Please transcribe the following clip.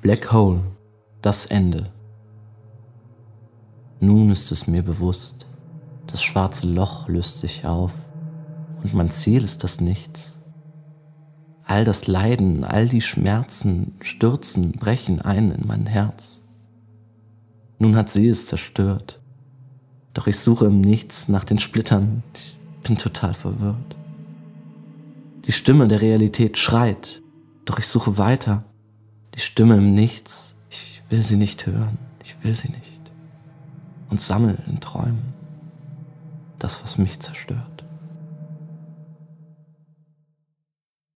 Black Hole, das Ende. Nun ist es mir bewusst, das schwarze Loch löst sich auf und mein Ziel ist das Nichts. All das Leiden, all die Schmerzen stürzen, brechen ein in mein Herz. Nun hat sie es zerstört, doch ich suche im Nichts nach den Splittern, ich bin total verwirrt. Die Stimme der Realität schreit, doch ich suche weiter. Die Stimme im Nichts, ich will sie nicht hören, ich will sie nicht. Und sammle in Träumen das, was mich zerstört.